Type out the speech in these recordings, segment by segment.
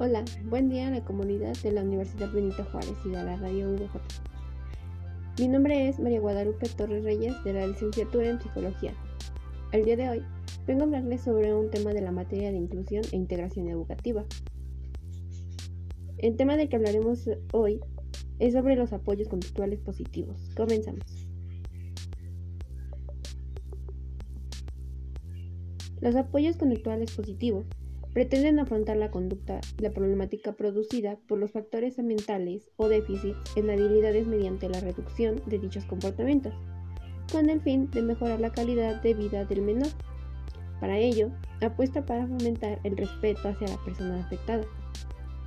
Hola, buen día a la comunidad de la Universidad Benito Juárez y de la Radio VJ. Mi nombre es María Guadalupe Torres Reyes de la licenciatura en Psicología. El día de hoy vengo a hablarles sobre un tema de la materia de inclusión e integración educativa. El tema del que hablaremos hoy es sobre los apoyos conductuales positivos. Comenzamos. Los apoyos conductuales positivos pretenden afrontar la conducta, la problemática producida por los factores ambientales o déficits en habilidades mediante la reducción de dichos comportamientos, con el fin de mejorar la calidad de vida del menor. Para ello, apuesta para fomentar el respeto hacia la persona afectada,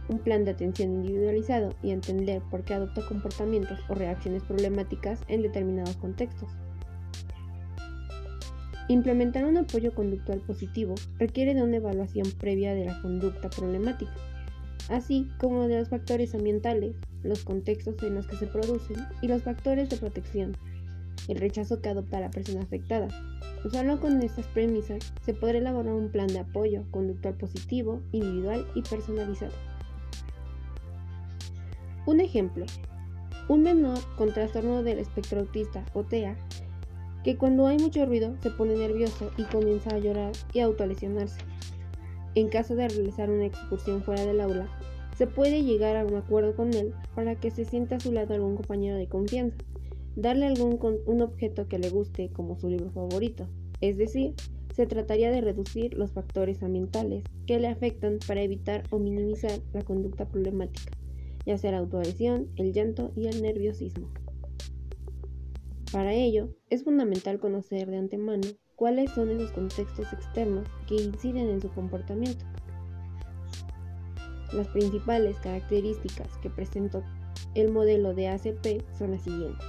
un plan de atención individualizado y entender por qué adopta comportamientos o reacciones problemáticas en determinados contextos. Implementar un apoyo conductual positivo requiere de una evaluación previa de la conducta problemática, así como de los factores ambientales, los contextos en los que se producen y los factores de protección, el rechazo que adopta la persona afectada. Solo con estas premisas se podrá elaborar un plan de apoyo conductual positivo, individual y personalizado. Un ejemplo. Un menor con trastorno del espectro autista o TEA que cuando hay mucho ruido se pone nervioso y comienza a llorar y a autolesionarse. En caso de realizar una excursión fuera del aula, se puede llegar a un acuerdo con él para que se sienta a su lado algún compañero de confianza, darle algún un objeto que le guste como su libro favorito, es decir, se trataría de reducir los factores ambientales que le afectan para evitar o minimizar la conducta problemática, ya sea la autoadhesión, el llanto y el nerviosismo. Para ello, es fundamental conocer de antemano cuáles son esos contextos externos que inciden en su comportamiento. Las principales características que presenta el modelo de ACP son las siguientes.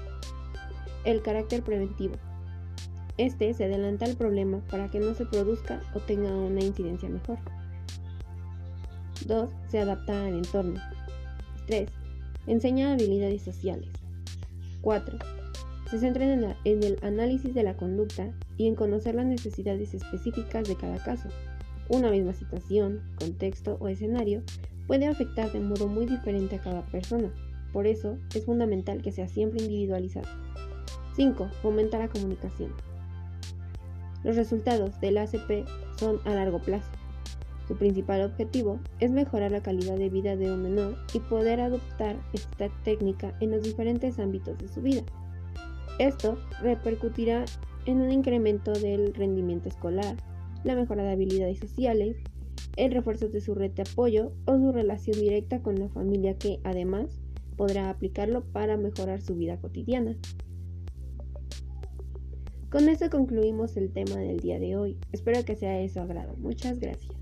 El carácter preventivo. Este se adelanta al problema para que no se produzca o tenga una incidencia mejor. 2. Se adapta al entorno. 3. Enseña habilidades sociales. 4 se centran en, el análisis de la conducta y en conocer las necesidades específicas de cada caso. Una misma situación, contexto o escenario puede afectar de modo muy diferente a cada persona, por eso es fundamental que sea siempre individualizado. 5. Fomenta la comunicación. Los resultados del ACP son a largo plazo. Su principal objetivo es mejorar la calidad de vida de un menor y poder adoptar esta técnica en los diferentes ámbitos de su vida. Esto repercutirá en un incremento del rendimiento escolar, la mejora de habilidades sociales, el refuerzo de su red de apoyo o su relación directa con la familia que además podrá aplicarlo para mejorar su vida cotidiana. Con esto concluimos el tema del día de hoy. Espero que sea de su agrado. Muchas gracias.